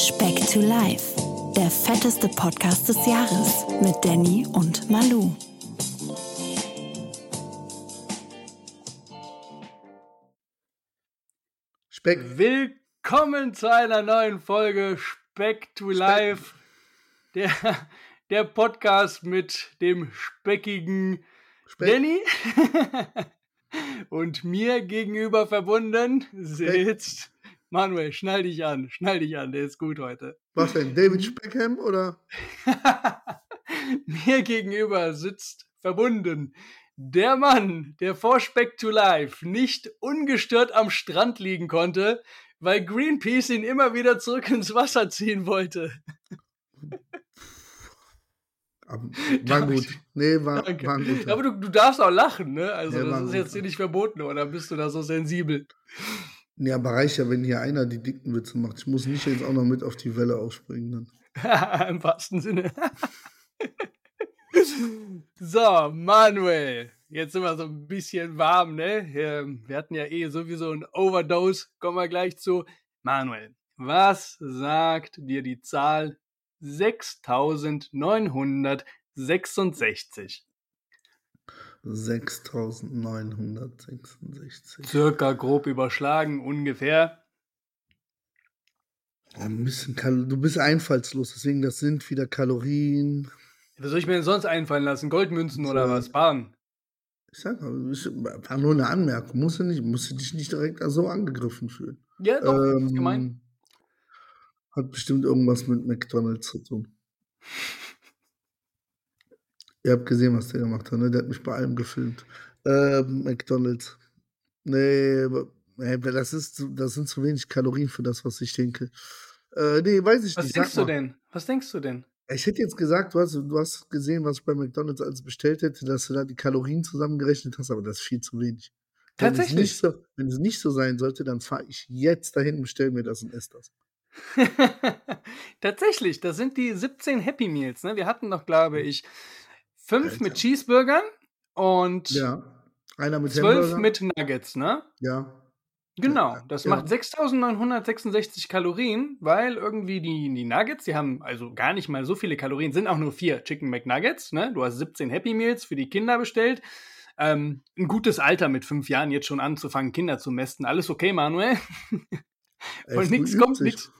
Speck to Life, der fetteste Podcast des Jahres mit Danny und Malu. Speck. Willkommen zu einer neuen Folge Speck to Life, der, der Podcast mit dem speckigen Speck. Danny. Und mir gegenüber verbunden sitzt Manuel. Schnall dich an, schnall dich an, der ist gut heute. Was denn? David Speckham oder? mir gegenüber sitzt verbunden der Mann, der vor Speck to Life nicht ungestört am Strand liegen konnte, weil Greenpeace ihn immer wieder zurück ins Wasser ziehen wollte. War gut. Nee, war, Danke. war gut. Aber du, du darfst auch lachen, ne? Also war das ist jetzt hier nicht verboten, oder bist du da so sensibel? Ja, aber reicht ja, wenn hier einer die dicken Witze macht. Ich muss nicht jetzt auch noch mit auf die Welle aufspringen dann. Im wahrsten Sinne. so, Manuel. Jetzt sind wir so ein bisschen warm, ne? Wir hatten ja eh sowieso ein Overdose. Kommen wir gleich zu. Manuel, was sagt dir die Zahl 6966? 6966. Circa grob überschlagen, ungefähr. Ein bisschen Kal du bist einfallslos, deswegen das sind wieder Kalorien. Was soll ich mir denn sonst einfallen lassen? Goldmünzen oder was? Bahn. Ich sag mal, ich- war nur eine Anmerkung. Musst du, nicht, musst du dich nicht direkt so angegriffen fühlen. Ja, doch, ist Ähm, gemein. Hat bestimmt irgendwas mit McDonalds zu tun. Ihr habt gesehen, was der gemacht hat, ne? Der hat mich bei allem gefilmt. Ähm, McDonalds. Nee, das, ist, das sind zu wenig Kalorien für das, was ich denke. Äh, nee, weiß ich Was nicht. denkst Sag du denn? Was denkst du denn? Ich hätte jetzt gesagt, du hast, du hast gesehen, was ich bei McDonalds alles bestellt hätte, dass du da die Kalorien zusammengerechnet hast, aber das ist viel zu wenig. Wenn es Tatsächlich? nicht so, wenn es nicht so sein sollte, dann fahre ich jetzt dahin, bestell mir das und esse das. Tatsächlich, das sind die 17 Happy Meals. Ne? Wir hatten noch, glaube ich, fünf Alter. mit Cheeseburgern und Ja. Einer mit zwölf mit Nuggets, ne? Ja. Genau, das ja. macht 6966 Kalorien, weil irgendwie die, die Nuggets, die haben also gar nicht mal so viele Kalorien, sind auch nur vier Chicken McNuggets, ne? Du hast 17 Happy Meals für die Kinder bestellt. Ähm, ein gutes Alter mit fünf Jahren jetzt schon anzufangen, Kinder zu mästen. Alles okay, Manuel? Früh nichts übt kommt sich. nichts.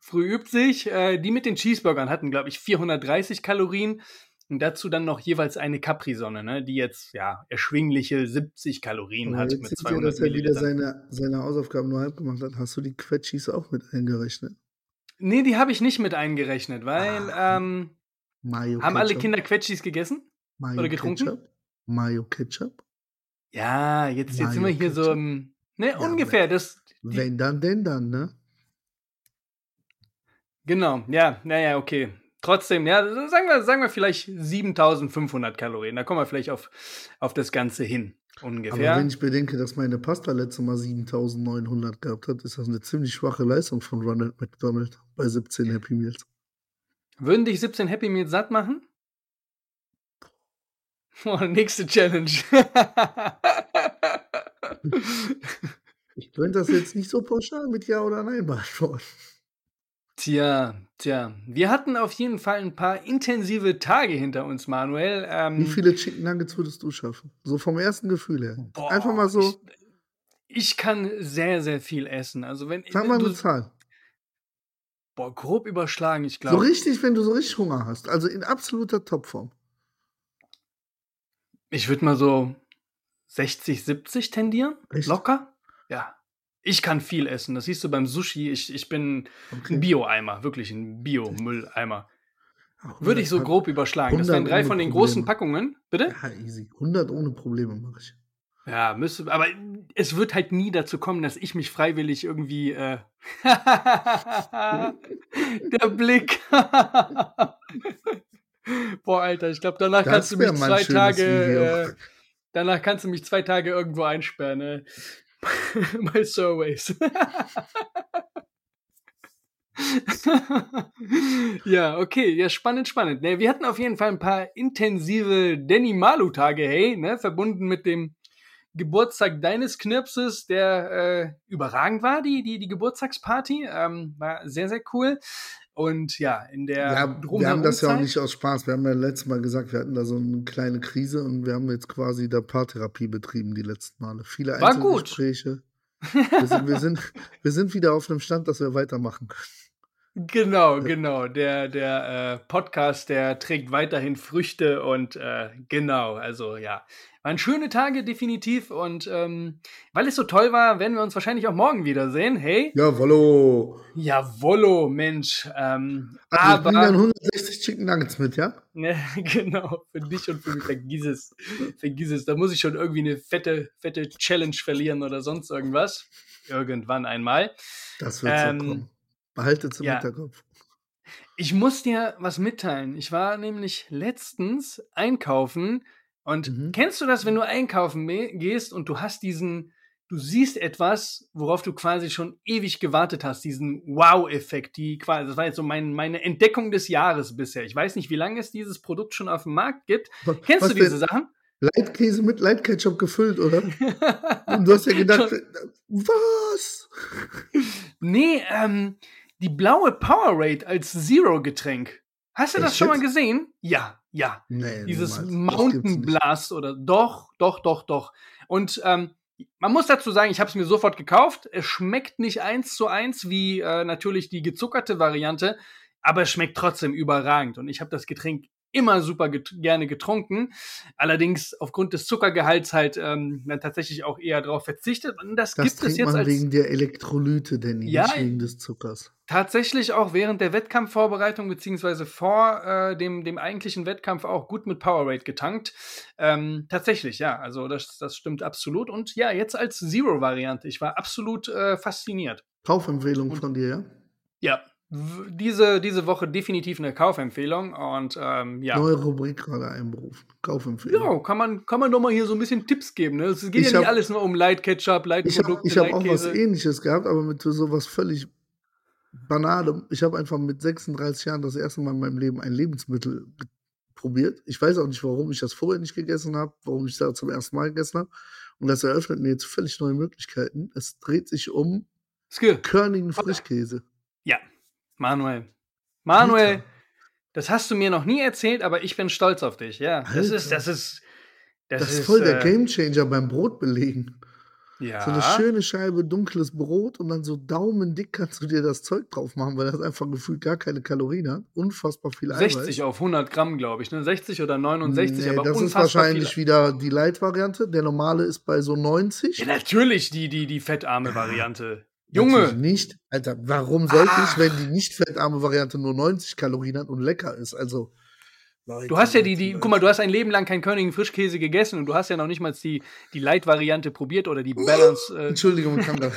Früh übt sich. Äh, die mit den Cheeseburgern hatten, glaube ich, 430 Kalorien. Und dazu dann noch jeweils eine Capri-Sonne, ne, die jetzt ja erschwingliche 70 Kalorien Aber hat mit seht ihr, 200 dass er wieder seine, seine Hausaufgaben nur halb gemacht hat. Hast du die Quetschis auch mit eingerechnet? Nee, die habe ich nicht mit eingerechnet, weil Ah, ähm, Mayo haben alle Ketchup? Kinder Quetschis gegessen? Mayo oder getrunken? Ketchup? Mayo Ketchup? Ja, jetzt, jetzt sind wir hier so Ketchup? im. Ne, Ja, ungefähr. Das, die, Wenn dann, denn dann, ne? genau, ja, naja, okay. Trotzdem, ja, sagen wir, sagen wir vielleicht 7500 Kalorien. Da kommen wir vielleicht auf, auf das Ganze hin. Ungefähr. Aber wenn ich bedenke, dass meine Pasta letztes Mal 7900 gehabt hat, ist das eine ziemlich schwache Leistung von Ronald McDonald bei 17 Happy Meals. Würden dich 17 Happy Meals satt machen? Oh, nächste Challenge. Ich könnte das jetzt nicht so pauschal mit Ja oder Nein beantworten. Tja, tja. Wir hatten auf jeden Fall ein paar intensive Tage hinter uns, Manuel. Ähm, Wie viele Chicken Nuggets würdest du schaffen? So vom ersten Gefühl her. boah, Einfach mal so, Ich, ich kann sehr, sehr viel essen. Also wenn sag mal du, eine Zahl. boah, grob überschlagen, ich So glaube. richtig, wenn du so richtig Hunger hast. Also in absoluter Topform. ich würde mal so 60, 70 tendieren. Echt? Locker? Ja. Ich kann viel essen. Das siehst du beim Sushi. Ich, ich bin ein Okay. Bio-Eimer, wirklich ein Bio-Mülleimer. Ach, Würde ich so 100 grob überschlagen. Das wären 100 drei von den Probleme. großen Packungen. Bitte? Ja, easy. 100 ohne Probleme mache ich. Ja, müsste, aber es wird halt nie dazu kommen, dass ich mich freiwillig irgendwie. Äh Der Blick. Boah, Alter, ich glaube, danach kannst du mich ein zwei Tage. Äh, danach kannst du mich zwei Tage irgendwo einsperren. Äh. Bei Surveys. ja, okay, ja, spannend, spannend. Ne, wir hatten auf jeden Fall ein paar intensive Danny Malu-Tage, hey, ne, verbunden mit dem Geburtstag deines Knirpses, der äh, überragend war, die, die, die Geburtstagsparty. Ähm, war sehr, sehr cool. Und ja, in der Ja, wir haben das ja auch nicht aus Spaß. Wir haben ja letztes Mal gesagt, wir hatten da so eine kleine Krise und wir haben jetzt quasi da Paartherapie betrieben die letzten Male. Viele War gut. Einzelgespräche. Wir sind, wir, sind, wir sind wieder auf einem Stand, dass wir weitermachen können. Genau, genau. Der, der äh, Podcast, der trägt weiterhin Früchte und äh, genau, also ja. Waren schöne Tage definitiv und ähm, weil es so toll war, werden wir uns wahrscheinlich auch morgen wiedersehen. Hey? Jawollo. Jawollo, Mensch. Ähm, Also ich bring dann aber, 160 Chicken Nuggets mit, ja? ne, genau, für dich und für mich, vergiss es. Vergiss es. Da muss ich schon irgendwie eine fette, fette Challenge verlieren oder sonst irgendwas. Irgendwann einmal. Das wird Ähm, so kommen. Behaltet es im ja. Hinterkopf. Ich muss dir was mitteilen. Ich war nämlich letztens einkaufen und Mhm. kennst du das, wenn du einkaufen gehst und du hast diesen, du siehst etwas, worauf du quasi schon ewig gewartet hast, diesen Wow-Effekt, die quasi, das war jetzt so mein, meine Entdeckung des Jahres bisher. Ich weiß nicht, wie lange es dieses Produkt schon auf dem Markt gibt. Kennst Was du diese denn? Sachen? Leitkäse mit Leitketchup gefüllt, oder? Und du hast ja gedacht, was? nee, ähm, die blaue Powerade als Zero-Getränk. Hast du das Echt schon mal gesehen? Ja, ja. Nee, Dieses Mountain. Blast oder doch, doch, doch, doch. Und ähm, man muss dazu sagen, ich habe es mir sofort gekauft. Es schmeckt nicht eins zu eins wie äh, natürlich die gezuckerte Variante, aber es schmeckt trotzdem überragend. Und ich habe das Getränk immer super get gerne getrunken. Allerdings aufgrund des Zuckergehalts halt ähm, dann tatsächlich auch eher darauf verzichtet. Und das, Das gibt es jetzt man als wegen der Elektrolyte, Danny, Ja, nicht wegen des Zuckers. tatsächlich auch während der Wettkampfvorbereitung beziehungsweise vor äh, dem, dem eigentlichen Wettkampf auch gut mit Powerade getankt. Ähm, tatsächlich, ja, also das, das stimmt absolut. Und ja, jetzt als Zero-Variante. Ich war absolut äh, fasziniert. Kaufempfehlung Und- von dir, ja? Ja, diese, diese Woche definitiv eine Kaufempfehlung. Und ähm, ja. Neue Rubrik gerade einberufen. Kaufempfehlung. Ja, kann man, kann man doch mal hier so ein bisschen Tipps geben. Ne? Es geht Ich ja nicht hab- alles nur um Light Ketchup, Light Ich habe Produkte, ich hab auch was ähnliches gehabt, aber mit sowas völlig Banale. Ich habe einfach mit 36 Jahren das erste Mal in meinem Leben ein Lebensmittel probiert. Ich weiß auch nicht, warum ich das vorher nicht gegessen habe, warum ich das zum ersten Mal gegessen habe. Und das eröffnet mir jetzt völlig neue Möglichkeiten. Es dreht sich um Skill. körnigen Frischkäse. Ja, Manuel. Manuel, Alter. das hast du mir noch nie erzählt, aber ich bin stolz auf dich. Ja, das Alter. ist, das ist, das, Das, ist voll der äh, Gamechanger beim Brotbelegen. Ja, So eine schöne Scheibe dunkles Brot und dann so daumendick kannst du dir das Zeug drauf machen, weil das einfach gefühlt gar keine Kalorien hat. Unfassbar viel Eiweiß. 60 auf 100 Gramm, glaube ich, ne? 60 oder 69, Nee, aber das ist wahrscheinlich viel. wieder die Light-Variante. Der normale ist bei so 90. Ja, natürlich die, die, die fettarme Variante. Natürlich Junge, nicht. Alter, warum sollte Ach. ich, wenn die nicht fettarme Variante nur 90 Kalorien hat und lecker ist? Also, Leute, du hast ja die, die, guck mal, du hast ein Leben lang keinen Körnigen Frischkäse gegessen und du hast ja noch nicht mal die, die Light-Variante probiert oder die Balance, äh, Entschuldigung, kann das.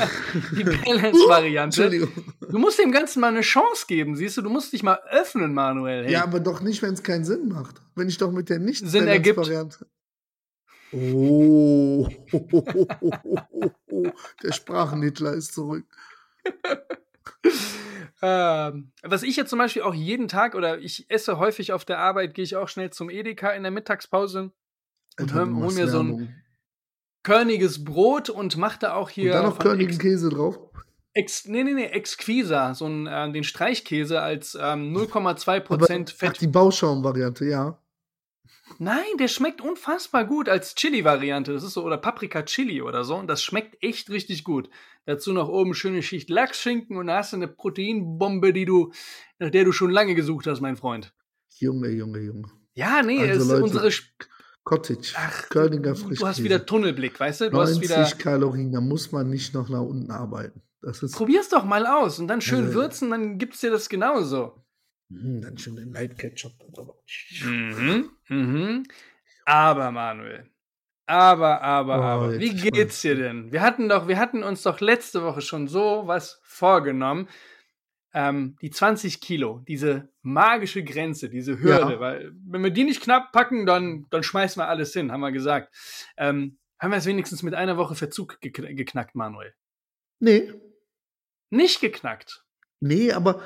die Balance-Variante. Entschuldigung. Du musst dem Ganzen mal eine Chance geben, siehst du? Du musst dich mal öffnen, Manuel. Hey. Ja, aber doch nicht, wenn es keinen Sinn macht. Wenn ich doch mit der nicht Sinn ergibt. Variante. Oh, der Sprachenhitler ist zurück. Ähm, was ich jetzt zum Beispiel auch jeden Tag oder ich esse häufig auf der Arbeit, gehe ich auch schnell zum Edeka in der Mittagspause und Alter, hol, du hol machst mir so ein Werbung. körniges Brot und mach da auch Und hier dann noch körnigen Ex, Käse drauf. Ex, nee, nee, nee, Exquisa, so ein, äh, den Streichkäse als ähm, 0,2% Aber, Fett. ach, die Bauschaum-Variante, ja. Nein, der schmeckt unfassbar gut als Chili-Variante. Das ist so, oder Paprika-Chili oder so. Und das schmeckt echt richtig gut. Dazu noch oben schöne Schicht Lachsschinken und da hast du eine Proteinbombe, die du, nach der du schon lange gesucht hast, mein Freund. Junge, Junge, Junge. Ja, nee, Also, es ist Leute, unsere. Sp- Cottage. Ach, Körniger du Frischkäse. hast wieder Tunnelblick, weißt du? Du hast 90 wieder. Kalorien, da muss man nicht noch nach unten arbeiten. Das ist Probier's doch mal aus und dann schön Ja. würzen, dann gibt's dir das genauso. Hm, dann schon den Light Ketchup. Mhm. Mhm. Aber, Manuel. Aber, aber, Oh, aber. Wie geht's dir denn? Wir hatten doch, wir hatten uns doch letzte Woche schon so was vorgenommen. Ähm, die 20 Kilo, diese magische Grenze, diese Hürde, Ja. weil wenn wir die nicht knapp packen, dann, dann schmeißen wir alles hin, haben wir gesagt. Ähm, haben wir es wenigstens mit einer Woche Verzug gekn geknackt, Manuel? Nee, Nicht geknackt. nee, aber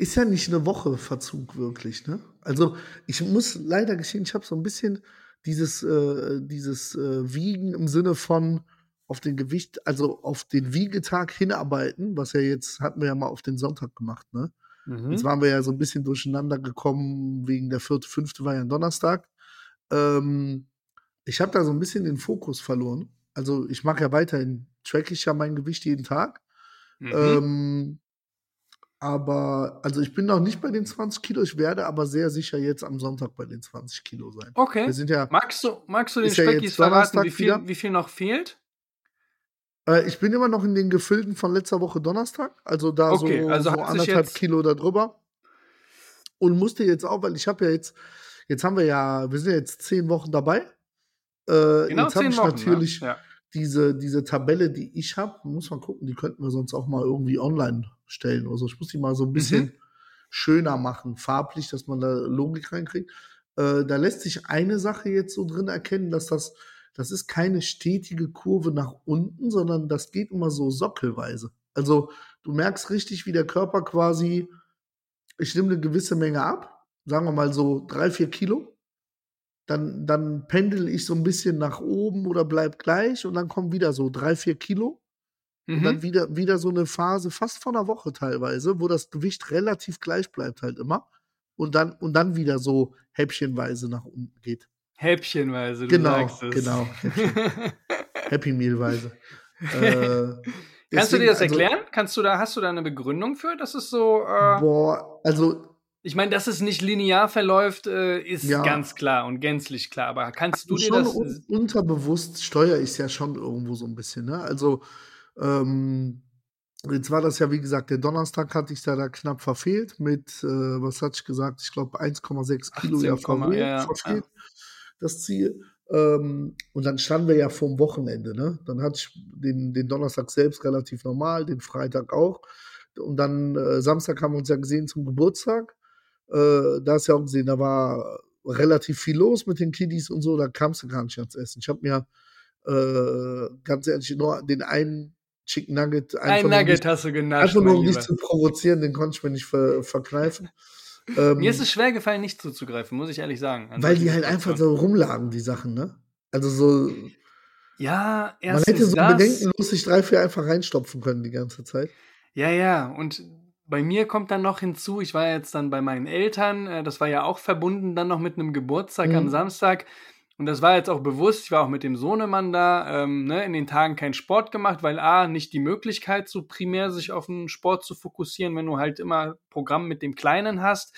ist ja nicht eine Woche Verzug wirklich, ne? Also, ich muss leider gestehen, ich habe so ein bisschen dieses, äh, dieses äh, Wiegen im Sinne von auf den Gewicht, also auf den Wiegetag hinarbeiten, was ja jetzt hatten wir ja mal auf den Sonntag gemacht, ne? Mhm. Jetzt waren wir ja so ein bisschen durcheinander gekommen, wegen der vierte, fünfte war ja ein Donnerstag. Ähm, ich habe da so ein bisschen den Fokus verloren. Also ich mache ja weiterhin, track ich ja mein Gewicht jeden Tag. Mhm. Ähm, aber, also ich bin noch nicht bei den 20 Kilo, ich werde aber sehr sicher jetzt am Sonntag bei den 20 Kilo sein. Okay. Wir sind ja, magst, du, magst du den Speckis ja verraten, wie viel, wie viel noch fehlt? Äh, ich bin immer noch in den Gefüllten von letzter Woche Donnerstag, also da okay, so, also so anderthalb Kilo darüber. Und musste jetzt auch, weil ich habe ja jetzt, jetzt haben wir ja, wir sind ja jetzt zehn Wochen dabei. Äh, genau, jetzt habe ich Wochen, natürlich ja. Diese, diese Tabelle, die ich habe, muss man gucken, die könnten wir sonst auch mal irgendwie online stellen oder so. Ich muss die mal so ein bisschen mhm. schöner machen, farblich, dass man da Logik reinkriegt. Äh, da lässt sich eine Sache jetzt so drin erkennen, dass das, das ist keine stetige Kurve nach unten, sondern das geht immer so sockelweise. Also du merkst richtig, wie der Körper quasi, ich nehme eine gewisse Menge ab, sagen wir mal so drei, vier Kilo. Dann, dann pendel ich so ein bisschen nach oben oder bleib gleich und dann kommen wieder so drei, vier Kilo. Mhm. Und dann mhm. wieder, wieder so eine Phase, fast von einer Woche teilweise, wo das Gewicht relativ gleich bleibt halt immer. Und dann, und dann wieder so häppchenweise nach unten geht. Häppchenweise, du genau, sagst es. Genau, Happy Mealweise. Äh, Kannst du dir das also erklären? Also, Kannst du da, hast du da eine Begründung für? Das ist so. Äh, boah, also. Ich meine, dass es nicht linear verläuft, äh, ist ja, ganz klar und gänzlich klar. Aber kannst du dir das. Un unterbewusst steuere ich es ja schon irgendwo so ein bisschen, ne? Also, ähm, jetzt war das ja, wie gesagt, der Donnerstag hatte ich da, da knapp verfehlt mit, äh, was hatte ich gesagt, ich glaube 1,6 Kilo ja, verfehlt, ja, verfehlt, ja. das Ziel. Ähm, und dann standen wir ja vorm Wochenende, ne? Dann hatte ich den, den Donnerstag selbst relativ normal, den Freitag auch. Und dann äh, Samstag haben wir uns ja gesehen zum Geburtstag. Äh, da hast du ja auch gesehen, da war relativ viel los mit den Kiddies und so, da kamst du gar nicht ans Essen. Ich habe mir äh, ganz ehrlich nur den einen Chicken Nugget. Ein Nugget hast du genascht. Einfach nur, um dich zu provozieren, den konnte ich mir nicht ver verkneifen. Ähm, mir ist es schwer gefallen, nicht zuzugreifen, muss ich ehrlich sagen. Weil die halt einfach so rumlagen, die Sachen, ne? Also so. Ja, erstens Man hätte so das, bedenkenlos sich drei, vier einfach reinstopfen können die ganze Zeit. Ja, ja, und bei mir kommt dann noch hinzu, ich war jetzt dann bei meinen Eltern, äh, das war ja auch verbunden dann noch mit einem Geburtstag mhm. am Samstag. Und das war jetzt auch bewusst, ich war auch mit dem Sohnemann da, ähm, ne, in den Tagen keinen Sport gemacht, weil A, nicht die Möglichkeit, so primär sich auf den Sport zu fokussieren, wenn du halt immer Programm mit dem Kleinen hast.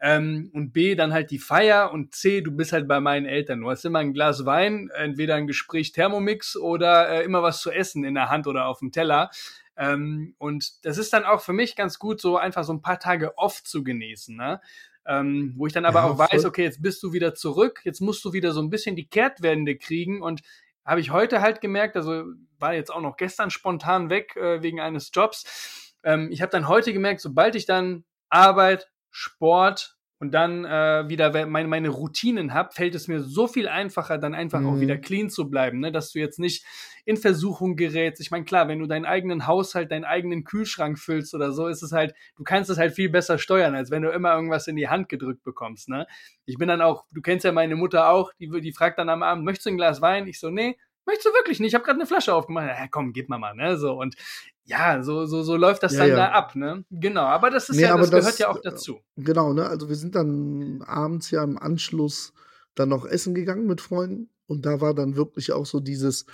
Ähm, und B, dann halt die Feier und C, du bist halt bei meinen Eltern. Du hast immer ein Glas Wein, entweder ein Gespräch Thermomix oder äh, immer was zu essen in der Hand oder auf dem Teller. Ähm, und das ist dann auch für mich ganz gut, so einfach so ein paar Tage off zu genießen. Ne? Ähm, wo ich dann aber ja, auch weiß, okay, jetzt bist du wieder zurück, jetzt musst du wieder so ein bisschen die Kehrtwende kriegen und habe ich heute halt gemerkt, also war jetzt auch noch gestern spontan weg äh, wegen eines Jobs. Ähm, ich habe dann heute gemerkt, sobald ich dann Arbeit, Sport, und dann äh, wieder meine, meine Routinen habe, fällt es mir so viel einfacher, dann einfach mhm. auch wieder mhm. clean zu bleiben, ne? dass du jetzt nicht in Versuchung gerätst. Ich meine, klar, wenn du deinen eigenen Haushalt, deinen eigenen Kühlschrank füllst oder so, ist es halt, du kannst es halt viel besser steuern, als wenn du immer irgendwas in die Hand gedrückt bekommst. Ne? Ich bin dann auch, du kennst ja meine Mutter auch, die, die fragt dann am Abend, möchtest du ein Glas Wein? Ich so, nee, möchtest du wirklich nicht? Ich habe gerade eine Flasche aufgemacht. Ja, komm, gib mal mal, ne? So und ja, so, so, so läuft das ja, dann ja. da ab, ne? Genau, aber das ist nee, ja, das, das, gehört ja auch dazu. Genau, ne? Also wir sind dann abends ja im Anschluss dann noch essen gegangen mit Freunden und da war dann wirklich auch so dieses,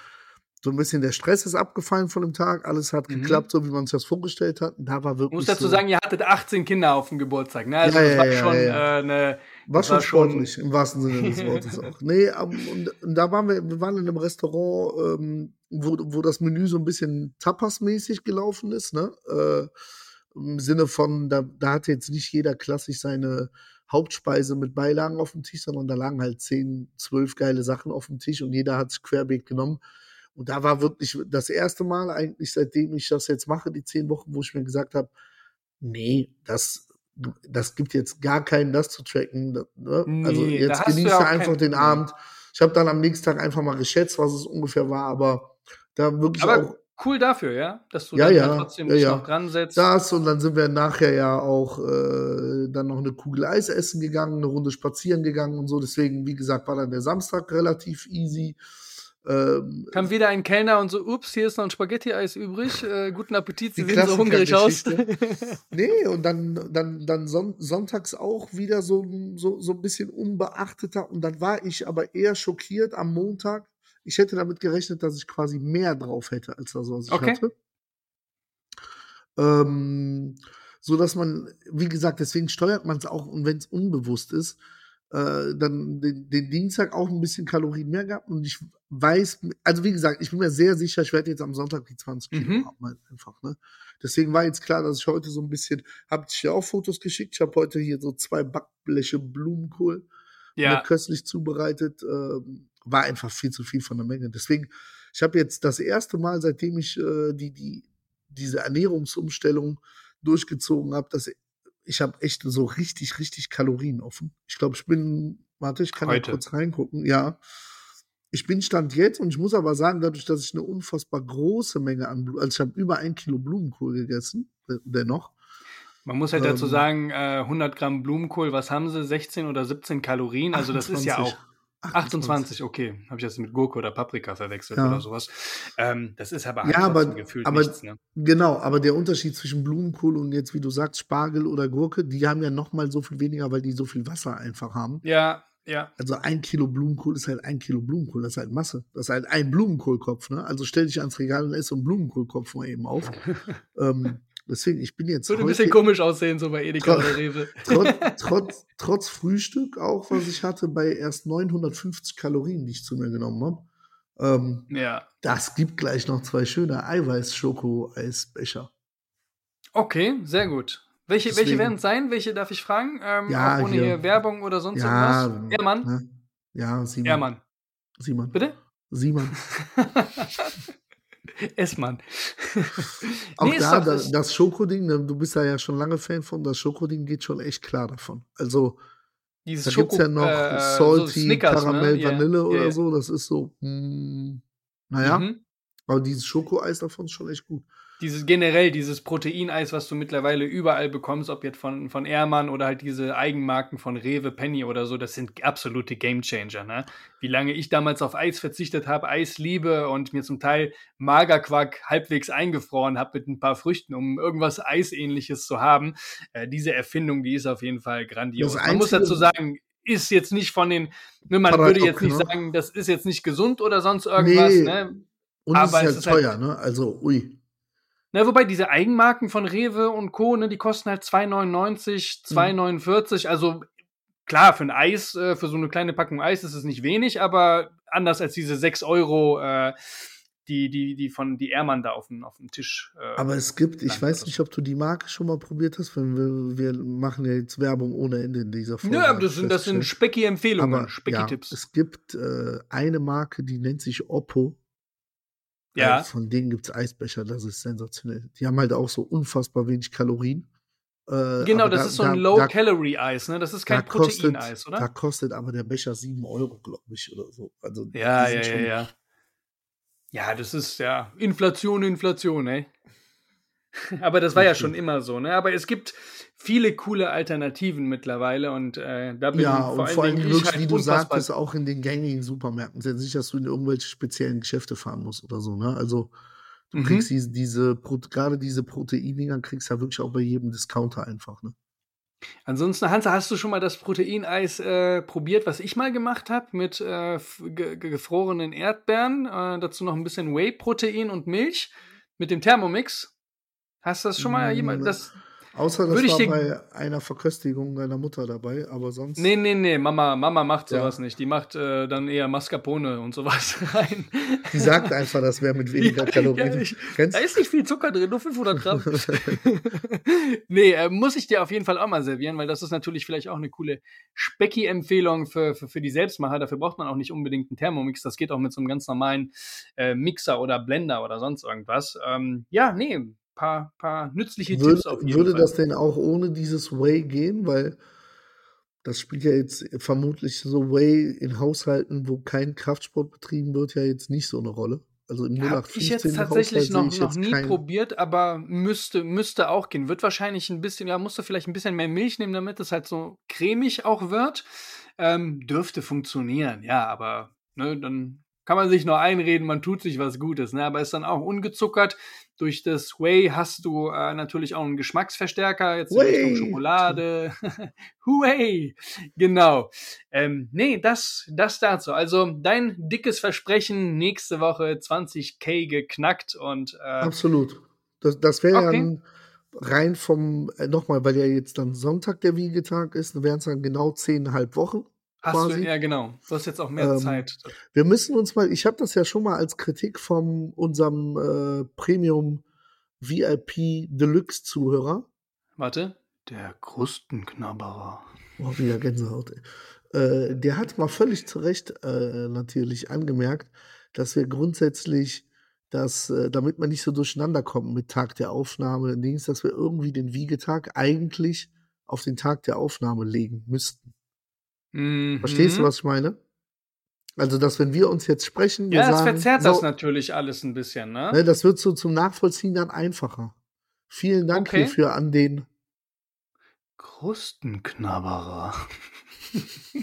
so ein bisschen der Stress ist abgefallen von dem Tag, alles hat mhm. geklappt, so wie man sich das vorgestellt hat. Und da war wirklich. Ich muss dazu so sagen, ihr hattet 18 Kinder auf dem Geburtstag, ne? Also ja, das war schon äh, eine. War schon sportlich, im wahrsten Sinne des Wortes auch. Nee, und, und, da waren wir, wir waren in einem Restaurant, ähm, wo, wo das Menü so ein bisschen Tapas-mäßig gelaufen ist, ne? Äh, Im Sinne von, da, da hatte jetzt nicht jeder klassisch seine Hauptspeise mit Beilagen auf dem Tisch, sondern da lagen halt 10, 12 geile Sachen auf dem Tisch und jeder hat es querbeet genommen. Und da war wirklich das erste Mal eigentlich, seitdem ich das jetzt mache, die zehn Wochen, wo ich mir gesagt habe, nee, das, das gibt jetzt gar keinen, das zu tracken. Ne? Also nee, also jetzt genieße ja einfach den Abend. Ich habe dann am nächsten Tag einfach mal geschätzt, was es ungefähr war, aber da wirklich aber auch cool dafür, ja? Dass du Ja, dann ja, da trotzdem ja, ja. noch dran setzt. Das und dann sind wir nachher ja auch äh, dann noch eine Kugel Eis essen gegangen, eine Runde spazieren gegangen und so. Deswegen, wie gesagt, war dann der Samstag relativ easy. Ähm, Kam wieder ein Kellner und so, ups, hier ist noch ein Spaghetti-Eis übrig. Äh, guten Appetit, Sie sehen so hungrig aus. Nee, und dann, dann, dann son sonntags auch wieder so, so, so ein bisschen unbeachteter. Und dann war ich aber eher schockiert am Montag. Ich hätte damit gerechnet, dass ich quasi mehr drauf hätte, als das, was ich Okay. hatte. Ähm, so dass man, wie gesagt, deswegen steuert man es auch, und wenn es unbewusst ist, äh, dann den, den Dienstag auch ein bisschen Kalorien mehr gehabt. Und ich weiß, also wie gesagt, ich bin mir sehr sicher, ich werde jetzt am Sonntag die 20 Kilo Mhm. haben, einfach. Ne? Deswegen war jetzt klar, dass ich heute so ein bisschen, habe ich dir auch Fotos geschickt. Ich habe heute hier so zwei Backbleche Blumenkohl Ja, köstlich zubereitet. Ähm, war einfach viel zu viel von der Menge. Deswegen, ich habe jetzt das erste Mal, seitdem ich äh, die, die, diese Ernährungsumstellung durchgezogen habe, dass ich habe echt so richtig, richtig Kalorien offen. Ich glaube, ich bin, warte, ich kann Heute. ja kurz reingucken. Ja, ich bin Stand jetzt und ich muss aber sagen, dadurch, dass ich eine unfassbar große Menge an, Blu- also ich habe über ein Kilo Blumenkohl gegessen, äh, dennoch. man muss halt dazu ähm, sagen, äh, 100 Gramm Blumenkohl, was haben sie? 16 oder 17 Kalorien. Also das ist ja auch 28, okay. Habe ich das mit Gurke oder Paprika verwechselt Ja. oder sowas. Ähm, das ist aber Ja, aber- gefühlt aber- nichts, ne? Genau, aber der Unterschied zwischen Blumenkohl und jetzt, wie du sagst, Spargel oder Gurke, die haben ja noch mal so viel weniger, weil die so viel Wasser einfach haben. Ja, ja. Also ein Kilo Blumenkohl ist halt ein Kilo Blumenkohl, das ist halt Masse. Das ist halt ein Blumenkohlkopf, ne? Also stell dich ans Regal und ess so einen Blumenkohlkopf mal eben auf. ähm, deswegen, ich bin jetzt Würde ein bisschen komisch aussehen, so bei Edeka oder Rewe. trotz, trotz, trotz Frühstück auch, was ich hatte, bei erst 950 Kalorien, die ich zu mir genommen habe. Ähm, Ja. das gibt gleich noch zwei schöne Eiweiß-Schoko-Eisbecher. Okay, sehr gut. Welche, welche werden es sein? Welche darf ich fragen? Ähm, Ja, auch ohne hier. hier Werbung oder sonst Ja, irgendwas? Ne? Ja, Simon. Ehrmann. Simon. Bitte? Simon. Essmann. Auch Nee, da, doch- da, ist- das Schokoding, ne, du bist da ja schon lange Fan von, das Schokoding geht schon echt klar davon. Also, Dieses da gibt's ja noch äh, so Salty, Snickers, Karamell, ne? Vanille ja, oder ja. so, das ist so, mm, naja, Mhm. aber dieses Schokoeis davon ist schon echt gut. Dieses generell, dieses Proteineis, was du mittlerweile überall bekommst, ob jetzt von, von Ehrmann oder halt diese Eigenmarken von Rewe, Penny oder so, das sind absolute Gamechanger, ne? Wie lange ich damals auf Eis verzichtet habe, Eis liebe und mir zum Teil Magerquark halbwegs eingefroren habe mit ein paar Früchten, um irgendwas Eisähnliches zu haben. Äh, diese Erfindung, die ist auf jeden Fall grandios. Man muss dazu sagen, ist jetzt nicht von den, ne, man Paradox, würde jetzt nicht ne? sagen, das ist jetzt nicht gesund oder sonst irgendwas, Nee. ne? Und Aber es es ist ist halt halt- teuer, ne? Also, ui. Na, wobei diese Eigenmarken von Rewe und Co., ne, die kosten halt 2,99, Mhm. 2,49. Also klar, für ein Eis, äh, für so eine kleine Packung Eis ist es nicht wenig, aber anders als diese 6 Euro, äh, die, die, die von die Ehrmann da auf dem, auf dem Tisch. Äh, Aber es gibt, ich weiß nicht, ob du die Marke schon mal probiert hast, weil wir, wir machen ja jetzt Werbung ohne Ende in dieser Folge. ja, aber das sind, das sind. Specki-Empfehlungen, Aber ja, Specki-Tipps. es gibt äh, eine Marke, die nennt sich Oppo. Ja. Äh, von denen gibt es Eisbecher, das ist sensationell. Die haben halt auch so unfassbar wenig Kalorien. Äh, genau, das da- ist so ein da- da- Low-Calorie-Eis, ne? Das ist kein da Proteineis, Da oder? kostet aber der Becher 7 Euro, glaube ich, oder so. Also, Ja, ja, ja, ja. Ja, das ist ja Inflation, Inflation, ey. Aber das war ja schon immer so, ne? Aber es gibt viele coole Alternativen mittlerweile und äh, da bin Ja, und vor allem, Dingen wirklich, ich halt wie du sagtest, auch in den gängigen Supermärkten. Es ist ja nicht, dass du in irgendwelche speziellen Geschäfte fahren musst oder so, ne? Also, du Mhm. kriegst diese, diese gerade diese Proteindinger kriegst du ja wirklich auch bei jedem Discounter einfach, ne? Ansonsten, Hansa, hast du schon mal das Proteineis äh, probiert, was ich mal gemacht habe, mit äh, ge- gefrorenen Erdbeeren, äh, dazu noch ein bisschen Whey-Protein und Milch mit dem Thermomix? Hast du das schon mal jemand? Das, Außer das Würde ich war bei einer Verköstigung deiner Mutter dabei, aber sonst. nee, nee, nee, Mama, Mama macht Ja. sowas nicht. Die macht äh, dann eher Mascarpone und sowas rein. Die sagt einfach, das wäre mit weniger Ja, Kalorien. ja, ich- Da ist nicht viel Zucker drin, nur 500 Gramm. nee, äh, muss ich dir auf jeden Fall auch mal servieren, weil das ist natürlich vielleicht auch eine coole Specki-Empfehlung für, für, für die Selbstmacher. Dafür braucht man auch nicht unbedingt einen Thermomix. Das geht auch mit so einem ganz normalen äh, Mixer oder Blender oder sonst irgendwas. Ähm, ja, nee, paar, paar nützliche würde, Tipps auf jeden würde Fall. das denn auch ohne dieses Whey gehen? Weil das spielt ja jetzt vermutlich so Whey in Haushalten, wo kein Kraftsport betrieben wird, ja jetzt nicht so eine Rolle. Also im Habe ich jetzt tatsächlich noch, noch nie kein... probiert, aber müsste, müsste auch gehen. Wird wahrscheinlich ein bisschen, ja, musst du vielleicht ein bisschen mehr Milch nehmen, damit es halt so cremig auch wird. Ähm, dürfte funktionieren, ja, aber ne, dann kann man sich nur einreden, man tut sich was Gutes, ne? aber ist dann auch ungezuckert. Durch das Whey hast du äh, natürlich auch einen Geschmacksverstärker, jetzt in Richtung Schokolade. Whey! Genau. Ähm, nee, das, das dazu. Also dein dickes Versprechen, nächste Woche 20k geknackt und äh, Absolut. Das, das wäre okay. ja rein vom, äh, nochmal, weil ja jetzt dann Sonntag der Wiegetag ist, wären es dann genau zehneinhalb Wochen. Hast quasi. du, ja genau. Du hast jetzt auch mehr ähm, Zeit. Wir müssen uns mal, ich habe das ja schon mal als Kritik von unserem äh, Premium VIP Deluxe Zuhörer. Warte, der Krustenknabberer. Oh, wieder Gänsehaut. Äh, der hat mal völlig zu Recht äh, natürlich angemerkt, dass wir grundsätzlich dass, äh, damit man nicht so durcheinander kommt mit Tag der Aufnahme, Dings, dass wir irgendwie den Wiegetag eigentlich auf den Tag der Aufnahme legen müssten. Mhm. Verstehst du, was ich meine? Also, dass wenn wir uns jetzt sprechen, ja, das sagen, verzerrt so, das natürlich alles ein bisschen, ne? ne? Das wird so zum Nachvollziehen dann einfacher. Vielen Dank okay. hierfür an den Krustenknabberer.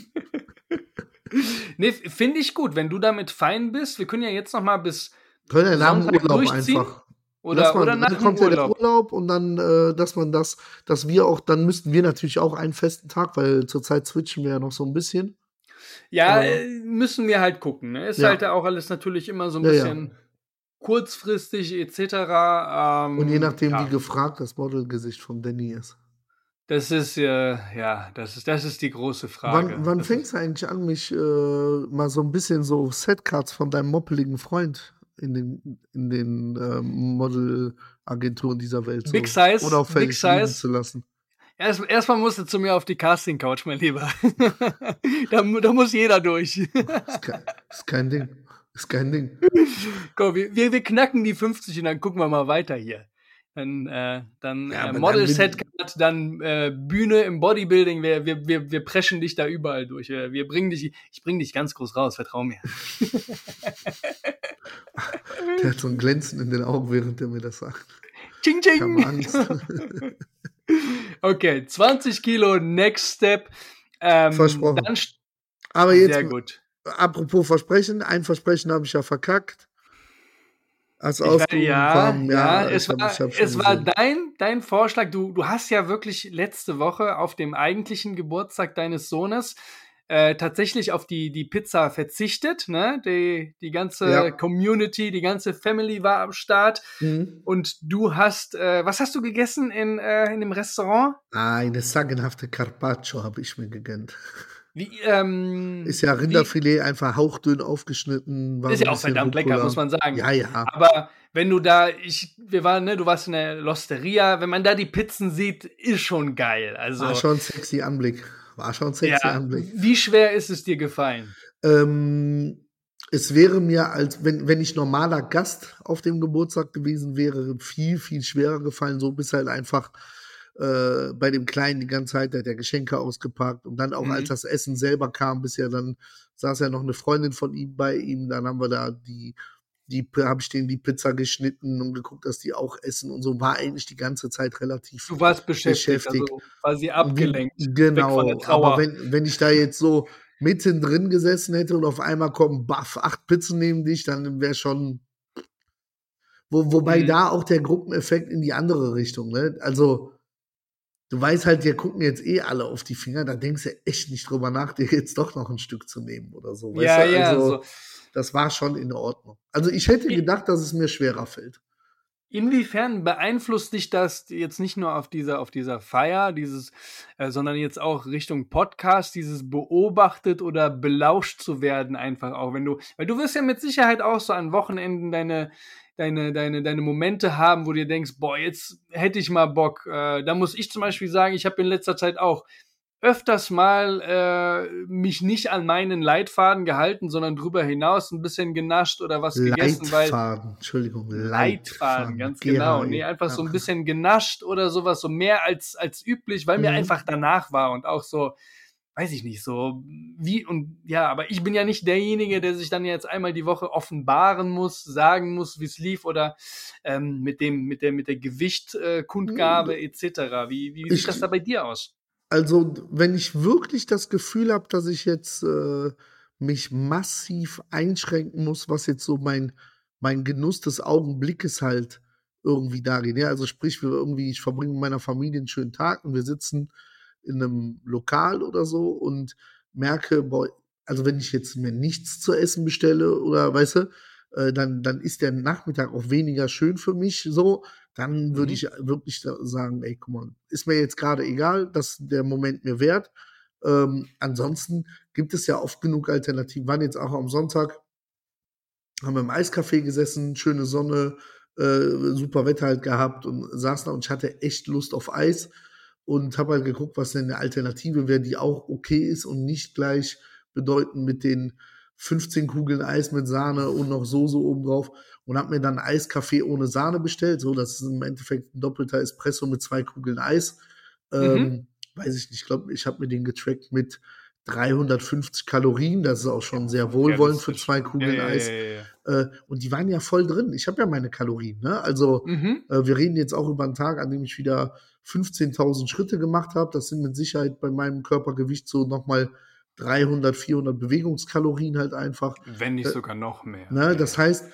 nee, finde ich gut, wenn du damit fein bist. Wir können ja jetzt noch mal bis können ja nach dem Urlaub einfach. Oder, man, oder nach dann kommt ja der Urlaub und dann, äh, dass man das, dass wir auch, dann müssten wir natürlich auch einen festen Tag, weil zurzeit switchen wir ja noch so ein bisschen. Ja, äh, müssen wir halt gucken. Ne? Ist ja. halt auch alles natürlich immer so ein ja, bisschen kurzfristig etc. Ähm, und je nachdem, wie gefragt das Modelgesicht von Danny ist. Das ist ja, ja, das ist, das ist die große Frage. Wann, wann fängst du eigentlich an, mich äh, mal so ein bisschen so Setcards von deinem moppeligen Freund in den, in den ähm, Modelagenturen dieser Welt so Big Size, oder auf Big Size zu lassen. Erst, erstmal musst du zu mir auf die Casting-Couch, mein Lieber. da, da, muss jeder durch. ist, kein, ist kein Ding. Ist kein Ding. Komm, wir, wir, wir knacken die 50 und dann gucken wir mal weiter hier. Dann, äh, dann ja, äh, Model-Set, dann äh, Bühne im Bodybuilding. Wir, wir, wir, wir preschen dich da überall durch. Wir bringen dich, ich bring dich ganz groß raus, vertrau mir. Der hat so ein Glänzen in den Augen, während er mir das sagt. Ching, ching. Ich Angst. okay, 20 Kilo, Next Step. Ähm, Versprochen. Aber jetzt, sehr gut. apropos Versprechen, ein Versprechen habe ich ja verkackt. Als ich ja, ja, ja, es, war, es war dein, dein Vorschlag. Du, du hast ja wirklich letzte Woche auf dem eigentlichen Geburtstag deines Sohnes äh, tatsächlich auf die, die Pizza verzichtet. Ne? Die, die ganze ja. Community, die ganze Family war am Start. Mhm. Und du hast, äh, was hast du gegessen in, äh, in dem Restaurant? Ah, eine sagenhafte Carpaccio habe ich mir gegönnt. Wie, ähm, ist ja Rinderfilet wie, einfach hauchdünn aufgeschnitten. ist ja auch verdammt Rucola. lecker, muss man sagen. Ja, ja. Aber wenn du da, ich, wir waren, ne, du warst in der Losteria, wenn man da die Pizzen sieht, ist schon geil. Also, War schon sexy Anblick. War schon sexy ja. Anblick. Wie schwer ist es dir gefallen? Ähm, es wäre mir, als wenn, wenn ich normaler Gast auf dem Geburtstag gewesen wäre, viel, viel schwerer gefallen. So bist halt einfach äh, bei dem Kleinen die ganze Zeit, der hat ja Geschenke ausgepackt und dann auch mhm. als das Essen selber kam, bisher dann saß ja noch eine Freundin von ihm bei ihm, dann haben wir da die die habe ich denen die Pizza geschnitten und geguckt, dass die auch essen und so war eigentlich die ganze Zeit relativ Du warst beschäftigt, beschäftigt. also quasi abgelenkt. Genau, aber wenn, wenn ich da jetzt so mittendrin gesessen hätte und auf einmal kommen, baff, acht Pizzen neben dich, dann wäre schon wo, wobei mhm. da auch der Gruppeneffekt in die andere Richtung, ne? Also du weißt halt, wir gucken jetzt eh alle auf die Finger, da denkst du echt nicht drüber nach, dir jetzt doch noch ein Stück zu nehmen oder so. Weißt ja, du? ja, also, so das war schon in Ordnung. Also ich hätte gedacht, dass es mir schwerer fällt. Inwiefern beeinflusst dich das jetzt nicht nur auf dieser, auf dieser Feier, dieses, äh, sondern jetzt auch Richtung Podcast, dieses beobachtet oder belauscht zu werden, einfach auch, wenn du, weil du wirst ja mit Sicherheit auch so an Wochenenden deine, deine, deine, deine Momente haben, wo du dir denkst, boah, jetzt hätte ich mal Bock. Äh, da muss ich zum Beispiel sagen, ich habe in letzter Zeit auch öfters mal äh, mich nicht an meinen Leitfaden gehalten, sondern drüber hinaus ein bisschen genascht oder was gegessen, weil Leitfaden, Entschuldigung, Leitfaden, Leitfaden ganz genau, nee, einfach so ein bisschen genascht oder sowas, so mehr als als üblich, weil mir mhm. einfach danach war und auch so weiß ich nicht, so wie und ja, aber ich bin ja nicht derjenige, der sich dann jetzt einmal die Woche offenbaren muss, sagen muss, wie es lief oder ähm, mit dem, mit der, mit der Gewichtkundgabe äh, etc. Wie, wie sieht ich, das da bei dir aus? Also, wenn ich wirklich das Gefühl habe, dass ich jetzt äh, mich massiv einschränken muss, was jetzt so mein, mein Genuss des Augenblickes halt irgendwie darin. Ja, also sprich, wir irgendwie, ich verbringe mit meiner Familie einen schönen Tag und wir sitzen in einem Lokal oder so und merke, boah, also wenn ich jetzt mir nichts zu essen bestelle oder weißt du, äh, dann, dann ist der Nachmittag auch weniger schön für mich so, dann würde mhm. ich wirklich sagen, ey, guck mal, ist mir jetzt gerade egal, dass der Moment mir wert. Ähm, ansonsten gibt es ja oft genug Alternativen. Waren jetzt auch am Sonntag, haben wir im Eiscafé gesessen, schöne Sonne, äh, super Wetter halt gehabt und saßen da und ich hatte echt Lust auf Eis und habe halt geguckt, was denn eine Alternative wäre, die auch okay ist und nicht gleich bedeuten mit den 15 Kugeln Eis mit Sahne und noch Soße obendrauf und habe mir dann Eiskaffee ohne Sahne bestellt. So, das ist im Endeffekt ein doppelter Espresso mit zwei Kugeln Eis. Mhm. Ähm, weiß ich nicht, ich glaube, ich habe mir den getrackt mit 350 Kalorien, das ist auch schon sehr wohlwollend für zwei Kugeln ja, Eis. Ja, ja, äh, und die waren ja voll drin. Ich habe ja meine Kalorien. Ne? Also mhm. äh, wir reden jetzt auch über einen Tag, an dem ich wieder 15.000 Schritte gemacht habe. Das sind mit Sicherheit bei meinem Körpergewicht so nochmal 300, 400 Bewegungskalorien halt einfach. Wenn nicht äh, sogar noch mehr. Ne? Das heißt,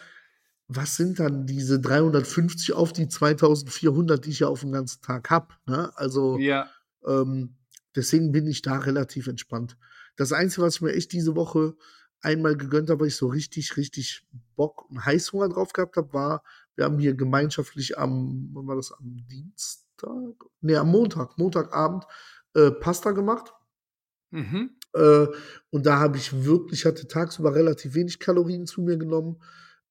was sind dann diese 350 auf die 2400, die ich ja auf den ganzen Tag habe? Ne? Also ja. ähm, Deswegen bin ich da relativ entspannt. Das Einzige, was ich mir echt diese Woche einmal gegönnt habe, weil ich so richtig, richtig Bock und Heißhunger drauf gehabt habe, war, wir haben hier gemeinschaftlich am, wann war das, am Dienstag? Nee, am Montag, Montagabend, äh, Pasta gemacht. Mhm. Äh, und da habe ich wirklich, ich hatte tagsüber relativ wenig Kalorien zu mir genommen.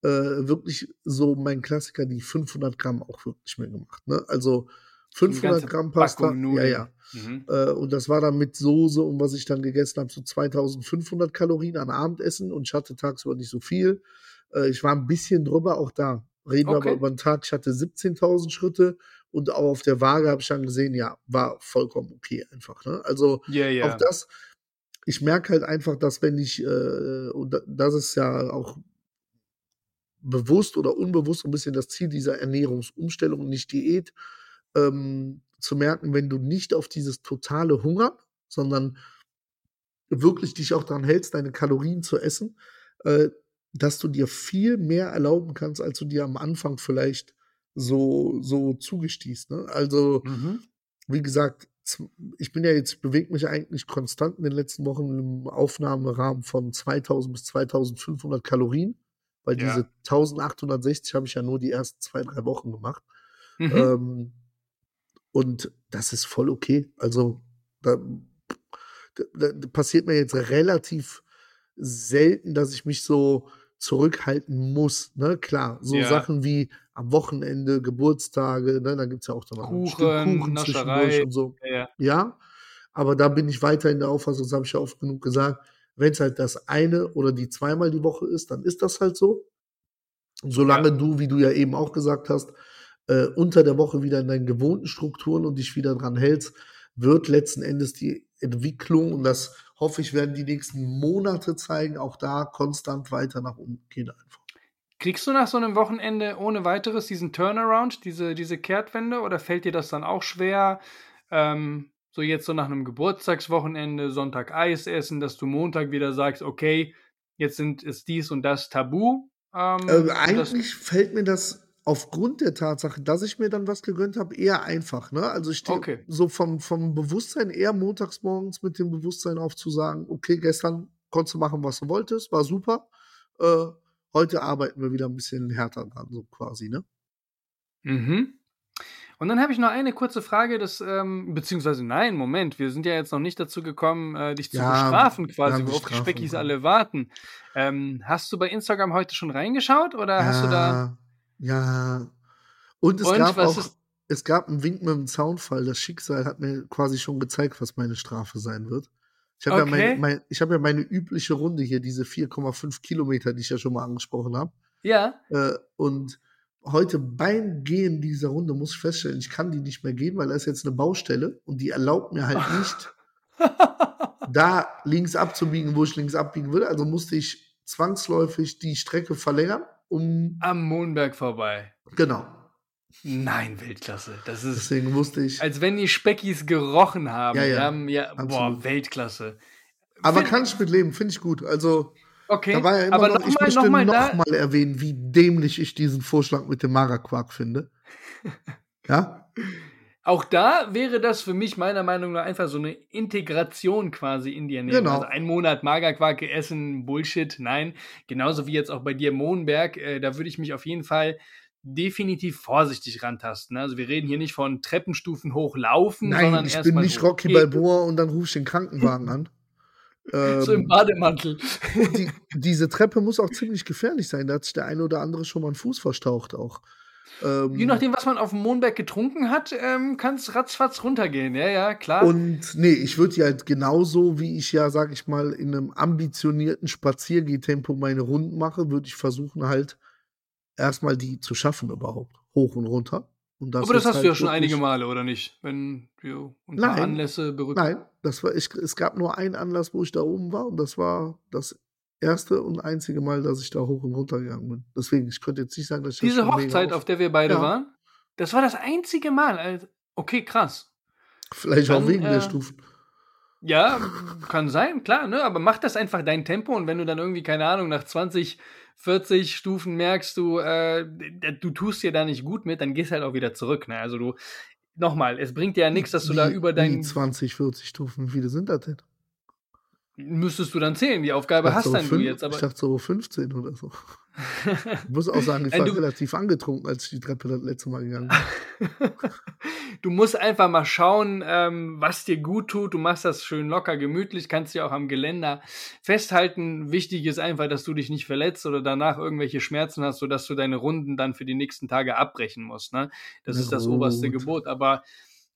Äh, wirklich so mein Klassiker, die 500 Gramm auch wirklich mehr gemacht. Ne? Also 500 Gramm Pasta. Ja, ja. Mhm. Äh, und das war dann mit Soße und was ich dann gegessen habe, so 2500 Kalorien an Abendessen und ich hatte tagsüber nicht so viel. Äh, ich war ein bisschen drüber, auch da. Reden okay. wir aber über den Tag. Ich hatte 17.000 Schritte und auch auf der Waage habe ich dann gesehen, ja, war vollkommen okay einfach. Ne? Also yeah, yeah. auch das, ich merke halt einfach, dass wenn ich, äh, und das ist ja auch bewusst oder unbewusst ein bisschen das Ziel dieser Ernährungsumstellung, nicht Diät, ähm, zu merken, wenn du nicht auf dieses totale Hunger, sondern wirklich dich auch daran hältst, deine Kalorien zu essen, äh, dass du dir viel mehr erlauben kannst, als du dir am Anfang vielleicht so, so zugestießt. Ne? Also, mhm. wie gesagt, ich bin ja jetzt, bewege mich eigentlich konstant in den letzten Wochen im Aufnahmerahmen von 2000 bis 2500 Kalorien, weil ja. diese 1860 habe ich ja nur die ersten zwei, drei Wochen gemacht. Mhm. Ähm, und das ist voll okay. Also, da, da, da passiert mir jetzt relativ selten, dass ich mich so zurückhalten muss. Ne? Klar, so ja. Sachen wie am Wochenende, Geburtstage, ne? da gibt es ja auch dann noch Kuchen, ein Stück Kuchen zwischendurch und so. Ja. ja, aber da bin ich weiter in der Auffassung, das habe ich ja oft genug gesagt, wenn es halt das eine oder die zweimal die Woche ist, dann ist das halt so. Solange ja. du, wie du ja eben auch gesagt hast, äh, unter der Woche wieder in deinen gewohnten Strukturen und dich wieder dran hältst, wird letzten Endes die Entwicklung, und das hoffe ich, werden die nächsten Monate zeigen, auch da konstant weiter nach unten gehen einfach. Kriegst du nach so einem Wochenende ohne weiteres diesen Turnaround, diese, diese Kehrtwende, oder fällt dir das dann auch schwer? Ähm, so jetzt so nach einem Geburtstagswochenende, Sonntag Eis essen, dass du Montag wieder sagst, okay, jetzt sind es dies und das Tabu. Ähm, äh, eigentlich fällt mir das aufgrund der Tatsache, dass ich mir dann was gegönnt habe, eher einfach. Ne? Also ich stehe okay. so vom, vom Bewusstsein eher montags morgens mit dem Bewusstsein auf zu sagen, okay, gestern konntest du machen, was du wolltest, war super. Äh, heute arbeiten wir wieder ein bisschen härter dran, so quasi, ne? Mhm. Und dann habe ich noch eine kurze Frage, das, ähm, beziehungsweise nein, Moment, wir sind ja jetzt noch nicht dazu gekommen, äh, dich zu ja, bestrafen quasi, worauf die Speckis alle warten. Ähm, hast du bei Instagram heute schon reingeschaut oder ja, hast du da ja. Und es Und gab auch, es gab einen Wink mit dem Zaunfall. Das Schicksal hat mir quasi schon gezeigt, was meine Strafe sein wird. Ich habe okay. ja, mein, mein, hab ja meine übliche Runde hier, diese 4,5 Kilometer, die ich ja schon mal angesprochen habe. Ja. Äh, und heute beim Gehen dieser Runde muss ich feststellen, ich kann die nicht mehr gehen, weil da ist jetzt eine Baustelle und die erlaubt mir halt nicht, da links abzubiegen, wo ich links abbiegen will. Also musste ich zwangsläufig die Strecke verlängern, um. Am Mohnberg vorbei. Genau. Nein, Weltklasse. Das ist. Deswegen wusste ich. Als wenn die Speckis gerochen haben. Ja, ja, haben ja boah. Weltklasse. Aber Find- kann ich mit leben, finde ich gut. Also, Okay, da war ja immer aber noch, ich nochmal möchte noch mal nochmal erwähnen, wie dämlich ich diesen Vorschlag mit dem Mara-Quark finde. Ja? Auch da wäre das für mich meiner Meinung nach einfach so eine Integration quasi in die Ernährung. Genau. Also ein Monat Magerquark essen, Bullshit, nein. Genauso wie jetzt auch bei dir Mohnberg, äh, da würde ich mich auf jeden Fall definitiv vorsichtig rantasten. Also wir reden hier nicht von Treppenstufen hochlaufen, Nein, sondern ich bin nicht hoch. Rocky Balboa und dann rufe ich den Krankenwagen an. So im Ähm, Bademantel. die, diese Treppe muss auch ziemlich gefährlich sein. Da hat sich der eine oder andere schon mal einen Fuß verstaucht auch. Ähm, Je nachdem, was man auf dem Mohnberg getrunken hat, ähm, kann es ratzfatz runtergehen. Ja, ja, klar. Und nee, ich würde ja halt genauso, wie ich ja, sag ich mal, in einem ambitionierten Spaziergehtempo meine Runden mache, würde ich versuchen halt erstmal die zu schaffen überhaupt. Hoch und runter. Und aber das hast du ja halt schon einige Male, oder nicht? Wenn ein paar Nein. Anlässe berückst. Nein, das war, ich, es gab nur einen Anlass, wo ich da oben war und das war das erste und einzige Mal, dass ich da hoch und runter gegangen bin. Deswegen, ich könnte jetzt nicht sagen, dass ich Diese Hochzeit, auf der wir beide Ja. waren, das war das einzige Mal. Okay, krass. Vielleicht auch Dann, wegen äh, der Stufen. Ja, kann sein, klar, ne? Aber mach das einfach dein Tempo und wenn du dann irgendwie, keine Ahnung, nach 20, 40 Stufen merkst, du, äh, du tust dir da nicht gut mit, dann gehst halt auch wieder zurück, ne? Also du, nochmal, es bringt dir ja nichts, dass du da Wie- über wie dein, 20, 40 Stufen, wie viele sind das denn? Müsstest du dann zählen, die Aufgabe hast so dann du fünf- jetzt, aber. Ich dachte so 15 oder so. Ich muss auch sagen, ich war du- relativ angetrunken, als ich die Treppe das letzte Mal gegangen bin. du musst einfach mal schauen, ähm, was dir gut tut. Du machst das schön locker, gemütlich, kannst dir auch am Geländer festhalten. Wichtig ist einfach, dass du dich nicht verletzt oder danach irgendwelche Schmerzen hast, sodass du deine Runden dann für die nächsten Tage abbrechen musst. Ne? Das Na ist das gut. oberste Gebot. Aber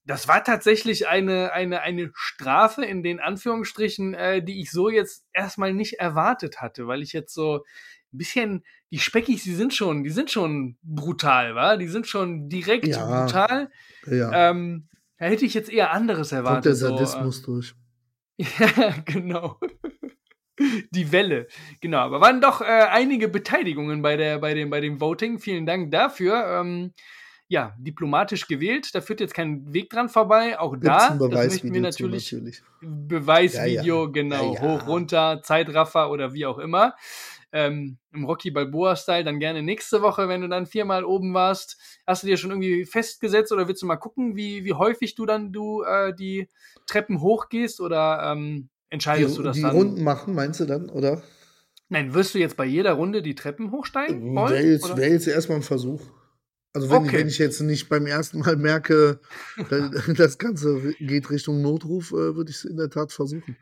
das war tatsächlich eine, eine, eine Strafe in den Anführungsstrichen, äh, die ich so jetzt erstmal nicht erwartet hatte, weil ich jetzt so ein bisschen, die Speckis, die sind schon, die sind schon brutal, wa? Die sind schon direkt Ja. brutal. Ja, Ähm, da hätte ich jetzt eher anderes kommt erwartet. der so, äh, Sadismus durch. ja, genau. Die Welle. Genau, aber waren doch äh, einige Beteiligungen bei, der, bei, dem, bei dem Voting. Vielen Dank dafür. Ähm, ja, diplomatisch gewählt. Da führt jetzt kein Weg dran vorbei. Auch da, das möchten wir natürlich. natürlich. Beweisvideo, Ja, ja. genau. Ja. Hoch, runter, Zeitraffer oder wie auch immer. Ähm, Im Rocky Balboa-Style dann gerne nächste Woche, wenn du dann viermal oben warst. Hast du dir schon irgendwie festgesetzt oder willst du mal gucken, wie, wie häufig du dann du äh, die Treppen hochgehst oder ähm, entscheidest Die, du das die dann? Runden machen, meinst du dann, oder? Nein, wirst du jetzt bei jeder Runde die Treppen hochsteigen wollen? Wäre jetzt, wär jetzt erstmal ein Versuch. Also wenn, Okay. wenn ich jetzt nicht beim ersten Mal merke, da- das Ganze geht Richtung Notruf, äh, würde ich es in der Tat versuchen.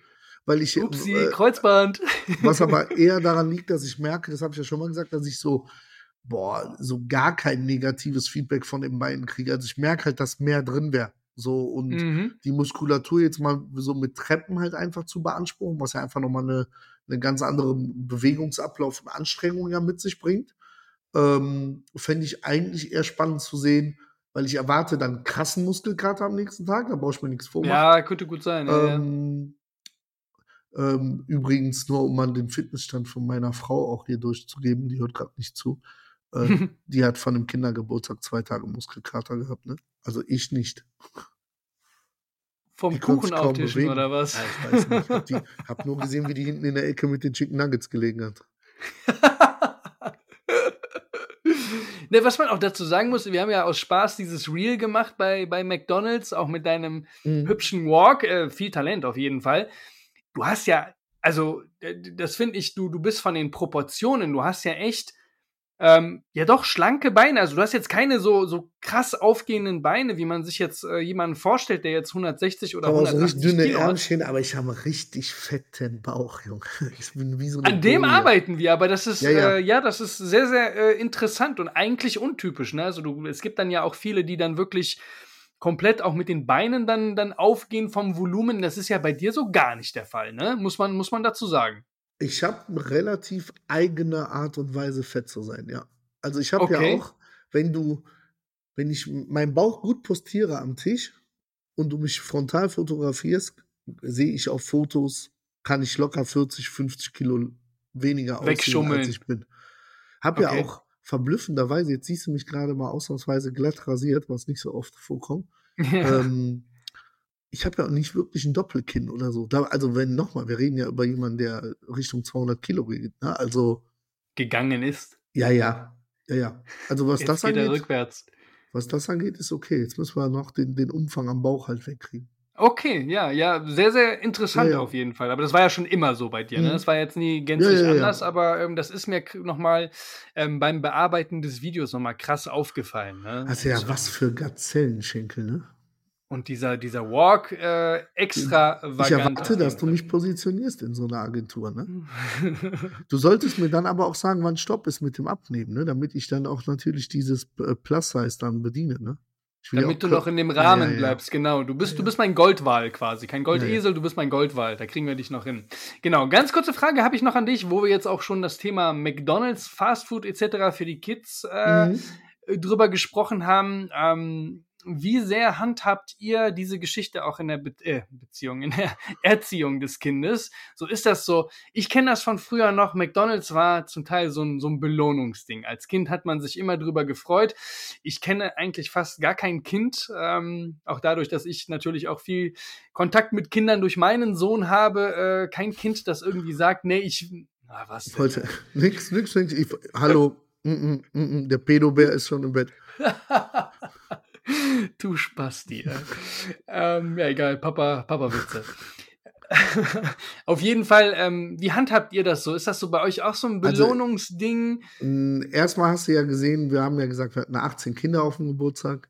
Weil ich, Upsi, äh, Kreuzband. was aber eher daran liegt, dass ich merke, das habe ich ja schon mal gesagt, dass ich so, boah, so gar kein negatives Feedback von den beiden kriege. Also ich merke halt, dass mehr drin wäre. So und Mhm. die Muskulatur jetzt mal so mit Treppen halt einfach zu beanspruchen, was ja einfach nochmal eine, eine ganz andere Bewegungsablauf und Anstrengung ja mit sich bringt, ähm, fände ich eigentlich eher spannend zu sehen, weil ich erwarte dann krassen Muskelkater am nächsten Tag, da brauche ich mir nichts vormachen. Ja, könnte gut sein. Ja, ja. Ähm, ähm, übrigens, nur um mal den Fitnessstand von meiner Frau auch hier durchzugeben, die hört gerade nicht zu. Äh, die hat von dem Kindergeburtstag zwei Tage Muskelkater gehabt, ne? Also ich nicht. Vom Kuchen auftischen oder was? Ja, ich weiß nicht. Ich hab, die, hab nur gesehen, wie die hinten in der Ecke mit den Chicken Nuggets gelegen hat. ne, was man auch dazu sagen muss, wir haben ja aus Spaß dieses Reel gemacht bei, bei McDonalds, auch mit deinem Mhm. hübschen Walk. Äh, viel Talent auf jeden Fall. Du hast ja, also, das finde ich, du, du bist von den Proportionen, du hast ja echt, ähm, ja doch, schlanke Beine. Also du hast jetzt keine so, so krass aufgehenden Beine, wie man sich jetzt äh, jemanden vorstellt, der jetzt 160 oder Aber so 180 richtig dünne Kilo hat. Ärmchen, aber ich habe einen richtig fetten Bauch, Junge. Ich bin wie so eine An dem Boje. arbeiten wir, aber das ist Ja, ja, ja. Äh, ja das ist sehr, sehr äh, interessant und eigentlich untypisch. Ne? Also du, es gibt dann ja auch viele, die dann wirklich komplett auch mit den Beinen dann, dann aufgehen vom Volumen. Das ist ja bei dir so gar nicht der Fall, ne? Muss man, muss man dazu sagen. Ich habe eine relativ eigene Art und Weise, fett zu sein, ja. Also ich habe Okay. ja auch, wenn du, wenn ich meinen Bauch gut postiere am Tisch und du mich frontal fotografierst, sehe ich auf Fotos, kann ich locker 40, 50 Kilo weniger aussehen, als ich bin. Hab ja Okay. auch verblüffenderweise, jetzt siehst du mich gerade mal ausnahmsweise glatt rasiert, was nicht so oft vorkommt. Ja. ähm, ich habe ja auch nicht wirklich ein Doppelkinn oder so. Da, also wenn nochmal, wir reden ja über jemanden, der Richtung 200 Kilo geht. Ne? Also Gegangen ist. ja, ja, ja, ja. Also was Jetzt das geht angeht, rückwärts. was das angeht, ist okay. Jetzt müssen wir noch den, den Umfang am Bauch halt wegkriegen. Okay, ja, ja, sehr, sehr interessant Ja, ja. auf jeden Fall. Aber das war ja schon immer so bei dir, ne? Mhm. Das war jetzt nie gänzlich Ja, anders, aber ähm, das ist mir nochmal ähm, beim Bearbeiten des Videos nochmal krass aufgefallen. Ne? Hast ja was für Gazellenschenkel, ne? Und dieser, dieser Walk äh, extra Ich erwarte, dass du mich positionierst in so einer Agentur, ne? Du solltest mir dann aber auch sagen, wann Stopp ist mit dem Abnehmen, ne? Damit ich dann auch natürlich dieses äh, Plus-Size dann bediene, ne? Ich will Damit du noch in dem Rahmen Ja, ja. bleibst, genau. Du bist, Ja, du bist mein Goldwal quasi. Kein Goldesel, du bist mein Goldwal. Da kriegen wir dich noch hin. Genau, ganz kurze Frage habe ich noch an dich, wo wir jetzt auch schon das Thema McDonalds, Fastfood etc. für die Kids äh, Mhm. drüber gesprochen haben. Ähm, wie sehr handhabt ihr diese Geschichte auch in der Be äh, Beziehung, in der Erziehung des Kindes? So ist das so. Ich kenne das von früher noch. McDonalds war zum Teil so ein, so ein Belohnungsding. Als Kind hat man sich immer drüber gefreut. Ich kenne eigentlich fast gar kein Kind, ähm, auch dadurch, dass ich natürlich auch viel Kontakt mit Kindern durch meinen Sohn habe. Äh, kein Kind, das irgendwie sagt, nee, ich. Na, was denn? Heute, nix, nix, nix. Ich, hallo, mm, mm, mm, mm, der Pedobär ist schon im Bett. du Spasti. Ähm, ja, egal, Papa, Papa-Witze. Auf jeden Fall, ähm, wie handhabt ihr das so? Ist das so bei euch auch so ein Also- Belohnungsding? Mm, Erstmal hast du ja gesehen, wir haben ja gesagt, wir hatten 18 Kinder auf dem Geburtstag.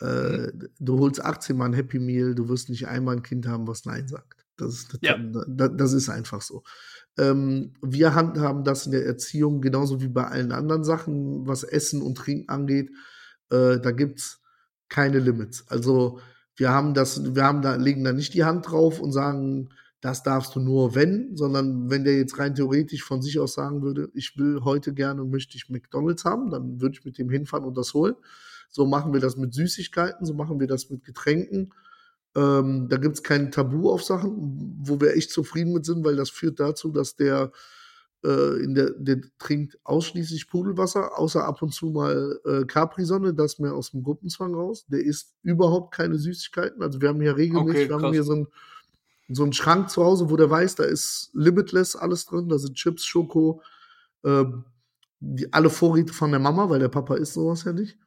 Äh, Du holst 18 Mal ein Happy Meal, du wirst nicht einmal ein Kind haben, was Nein sagt. Das ist, Ja. das, das ist einfach so. Ähm, wir handhaben das in der Erziehung genauso wie bei allen anderen Sachen, was Essen und Trinken angeht. Äh, da gibt's keine Limits. Also wir haben das, wir haben da, legen da nicht die Hand drauf und sagen, das darfst du nur wenn, sondern wenn der jetzt rein theoretisch von sich aus sagen würde, ich will heute gerne, möchte ich McDonalds haben, dann würde ich mit dem hinfahren und das holen. So machen wir das mit Süßigkeiten, so machen wir das mit Getränken. Ähm, da gibt's kein Tabu auf Sachen, wo wir echt zufrieden mit sind, weil das führt dazu, dass der in der, der trinkt ausschließlich Pudelwasser, außer ab und zu mal äh, Capri-Sonne, das mehr aus dem Gruppenzwang raus. Der isst überhaupt keine Süßigkeiten. Also wir haben hier regelmäßig, Okay, wir haben hier so einen, so einen Schrank zu Hause, wo der weiß, da ist limitless alles drin. Da sind Chips, Schoko, ähm, die, alle Vorräte von der Mama, weil der Papa isst sowas ja nicht.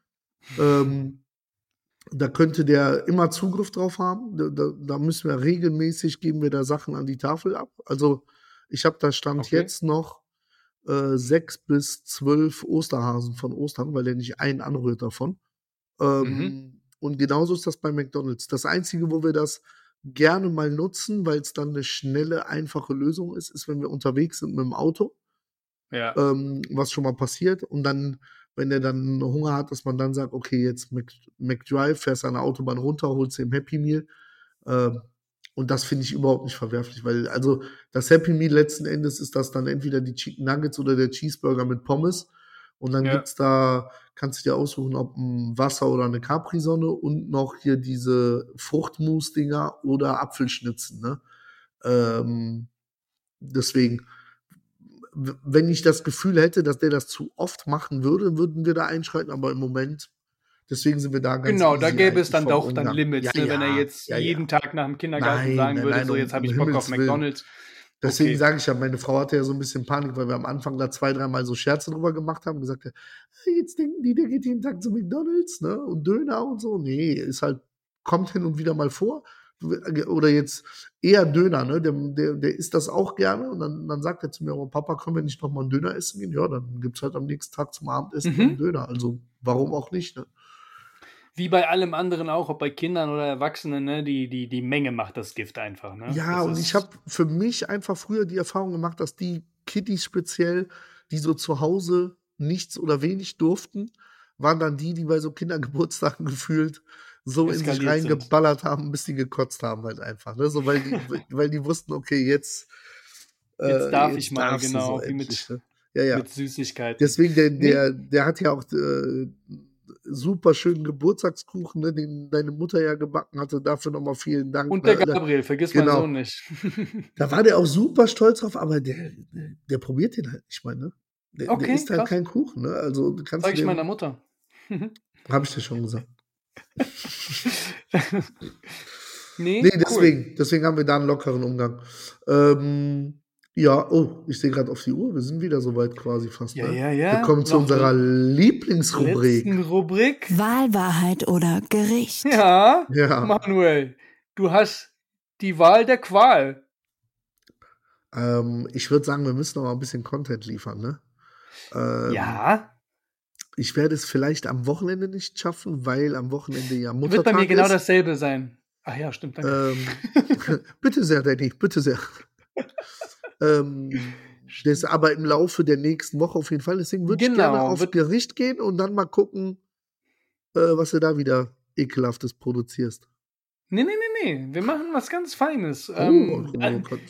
Ähm, da könnte der immer Zugriff drauf haben. Da, da, da müssen wir regelmäßig, geben wir da Sachen an die Tafel ab. Also ich habe da stand Okay. jetzt noch äh, sechs bis zwölf Osterhasen von Ostern, weil der nicht einen anrührt davon. Ähm, Mhm. Und genauso ist das bei McDonald's. Das Einzige, wo wir das gerne mal nutzen, weil es dann eine schnelle, einfache Lösung ist, ist, wenn wir unterwegs sind mit dem Auto Ja. ähm, was schon mal passiert. Und dann, wenn er dann Hunger hat, dass man dann sagt, okay, jetzt McDrive, fährst an der Autobahn runter, holst ein Happy Meal. Ähm, und das finde ich überhaupt nicht verwerflich, weil also das Happy Meal letzten Endes ist das dann entweder die Chicken Nuggets oder der Cheeseburger mit Pommes. Und dann Ja. gibt's da, kannst du dir aussuchen, ob ein Wasser oder eine Capri-Sonne und noch hier diese Fruchtmus-Dinger oder Apfelschnitzen. Ne? Ähm, deswegen, wenn ich das Gefühl hätte, dass der das zu oft machen würde, würden wir da einschreiten, aber im Moment, deswegen sind wir da ganz Genau, da gäbe es dann doch dann Umgang. Limits, Ja, ne, wenn er jetzt jeden Tag nach dem Kindergarten Nein, sagen nein, würde, nein, so jetzt habe ich Bock Himmels auf. McDonalds. Deswegen Okay. sage ich ja, meine Frau hatte ja so ein bisschen Panik, weil wir am Anfang da zwei, dreimal so Scherze drüber gemacht haben, gesagt, hat, "Hey, jetzt denken die, der geht jeden Tag zu McDonalds, ne? Und Döner und so. Nee, ist halt, kommt hin und wieder mal vor. Oder jetzt eher Döner, ne? Der, der, der isst das auch gerne. Und dann, dann sagt er zu mir, oh, Papa, können wir nicht noch mal einen Döner essen gehen? Ja, dann gibt's halt am nächsten Tag zum Abendessen Mhm. einen Döner. Also warum auch nicht, ne? Wie bei allem anderen auch, ob bei Kindern oder Erwachsenen, ne, die, die, die Menge macht das Gift einfach. Ne? Ja, Das und ich habe für mich einfach früher die Erfahrung gemacht, dass die Kiddies speziell, die so zu Hause nichts oder wenig durften, waren dann die, die bei so Kindergeburtstagen gefühlt so in sich Eskaliert sind. reingeballert haben, bis die gekotzt haben halt einfach. Ne? So, weil, die, weil die wussten, okay, jetzt, äh, Jetzt darf ich mal, genau, so wie mit- endlich, ne? Ja, ja. Mit Süßigkeiten. Deswegen, der, der, der hat ja auch äh, super schönen Geburtstagskuchen, ne, den deine Mutter ja gebacken hatte. Dafür nochmal vielen Dank. Und der ne? Gabriel, vergiss genau. meinen Sohn nicht. Da war der auch super stolz drauf, aber der, der, probiert den halt nicht mal, ne? Der, Okay, der isst halt krass. keinen Kuchen, ne? Also kannst Sag ich dem, meiner Mutter. hab ich dir schon gesagt. nee, Nee, cool. deswegen, deswegen haben wir da einen lockeren Umgang. Ähm, ja, oh, ich sehe gerade auf die Uhr, wir sind wieder soweit quasi fast. Ja, ne? ja, ja. Wir kommen zu Noch unserer zur Lieblingsrubrik. Rubrik. Wahl, Wahrheit oder Gericht. Ja, Ja. Manuel, du hast die Wahl der Qual. Ähm, ich würde sagen, wir müssen noch mal ein bisschen Content liefern, ne? Ähm, ja, Ich werde es vielleicht am Wochenende nicht schaffen, weil am Wochenende ja Muttertag wird bei mir genau ist. dasselbe sein. Ach ja, stimmt, danke. Ähm, bitte sehr, Danny, bitte sehr. ähm, das aber im Laufe der nächsten Woche auf jeden Fall. Deswegen würde ich Genau, gerne auf wird- Gericht gehen und dann mal gucken, äh, was du da wieder ekelhaftes produzierst. Nee, nee, nee, nee. Wir machen was ganz Feines. Oh, Ähm, oh äh, Gott.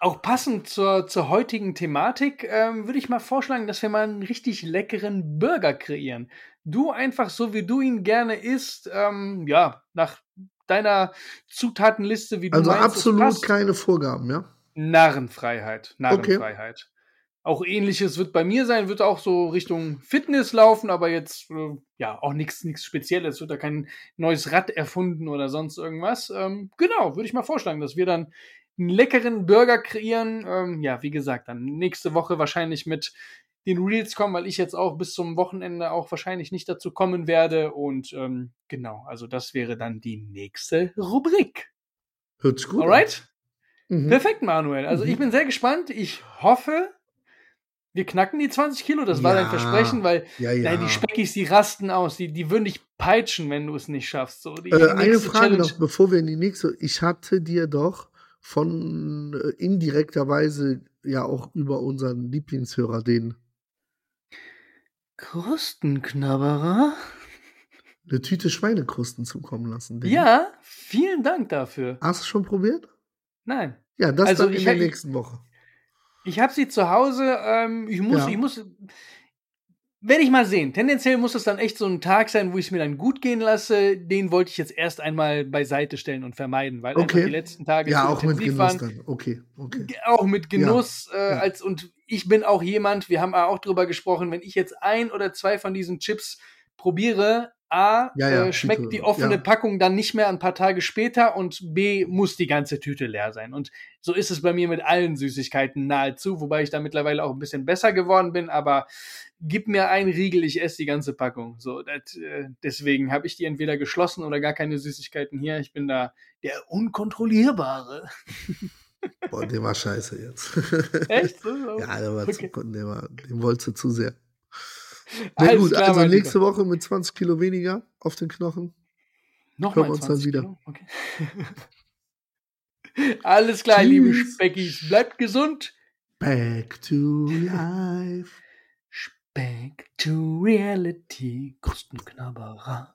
auch passend zur, zur heutigen Thematik ähm, würde ich mal vorschlagen, dass wir mal einen richtig leckeren Burger kreieren. Du einfach so, wie du ihn gerne isst, ähm, ja, nach deiner Zutatenliste, wie du also meinst, absolut keine Vorgaben, ja? Narrenfreiheit. Narrenfreiheit. Auch ähnliches wird bei mir sein, wird auch so Richtung Fitness laufen, aber jetzt äh, ja auch nichts nichts Spezielles, wird da kein neues Rad erfunden oder sonst irgendwas. Ähm, genau, würde ich mal vorschlagen, dass wir dann einen leckeren Burger kreieren. Ähm, ja, wie gesagt, dann nächste Woche wahrscheinlich mit den Reels kommen, weil ich jetzt auch bis zum Wochenende auch wahrscheinlich nicht dazu kommen werde. Und ähm, genau, also das wäre dann die nächste Rubrik. Hört sich gut Alright? Mhm. Perfekt, Manuel. Also ich Mhm. bin sehr gespannt. Ich hoffe, wir knacken die 20 Kilo. Das war dein Ja. Versprechen, weil Ja, ja. nein, die Speckis, die rasten aus. Die, die würden dich peitschen, wenn du es nicht schaffst. So, die, die Äh, eine Frage Challenge- noch, bevor wir in die nächste. Ich hatte dir doch von äh, indirekter Weise ja auch über unseren Lieblingshörer den Krustenknabberer? eine Tüte Schweinekrusten zukommen lassen. Ja, vielen Dank dafür. Hast du schon probiert? Nein. Ja, das Also dann in der nächsten Woche. Ich habe sie zu Hause. Ähm, ich muss, Ja. ich muss. Werde ich mal sehen. Tendenziell muss es dann echt so ein Tag sein, wo ich es mir dann gut gehen lasse. Den wollte ich jetzt erst einmal beiseite stellen und vermeiden, weil Okay. die letzten Tage Ja, auch mit Genuss waren. dann. Okay, okay. Auch mit Genuss. Äh, ja. als, und ich bin auch jemand, wir haben auch drüber gesprochen, wenn ich jetzt ein oder zwei von diesen Chips probiere, A, Ja, ja, äh, schmeckt Tüte, die offene ja. Packung dann nicht mehr ein paar Tage später und B, muss die ganze Tüte leer sein. Und so ist es bei mir mit allen Süßigkeiten nahezu, wobei ich da mittlerweile auch ein bisschen besser geworden bin, aber gib mir einen Riegel, ich esse die ganze Packung. So, das, äh, deswegen habe ich die entweder geschlossen oder gar keine Süßigkeiten hier. Ich bin da der Unkontrollierbare. Boah, der war scheiße jetzt. Echt? So? ja, der war Okay. zu, der war, den wolltest du zu sehr. Na Alles gut, klar, also nächste Lieber. Woche mit 20 Kilo weniger auf den Knochen. Nochmal Hören wir uns dann 20 wieder. Okay. Alles klar, Tschüss. liebe Speckis. Bleibt gesund. Back to life. Back to reality. Krustenknabberer.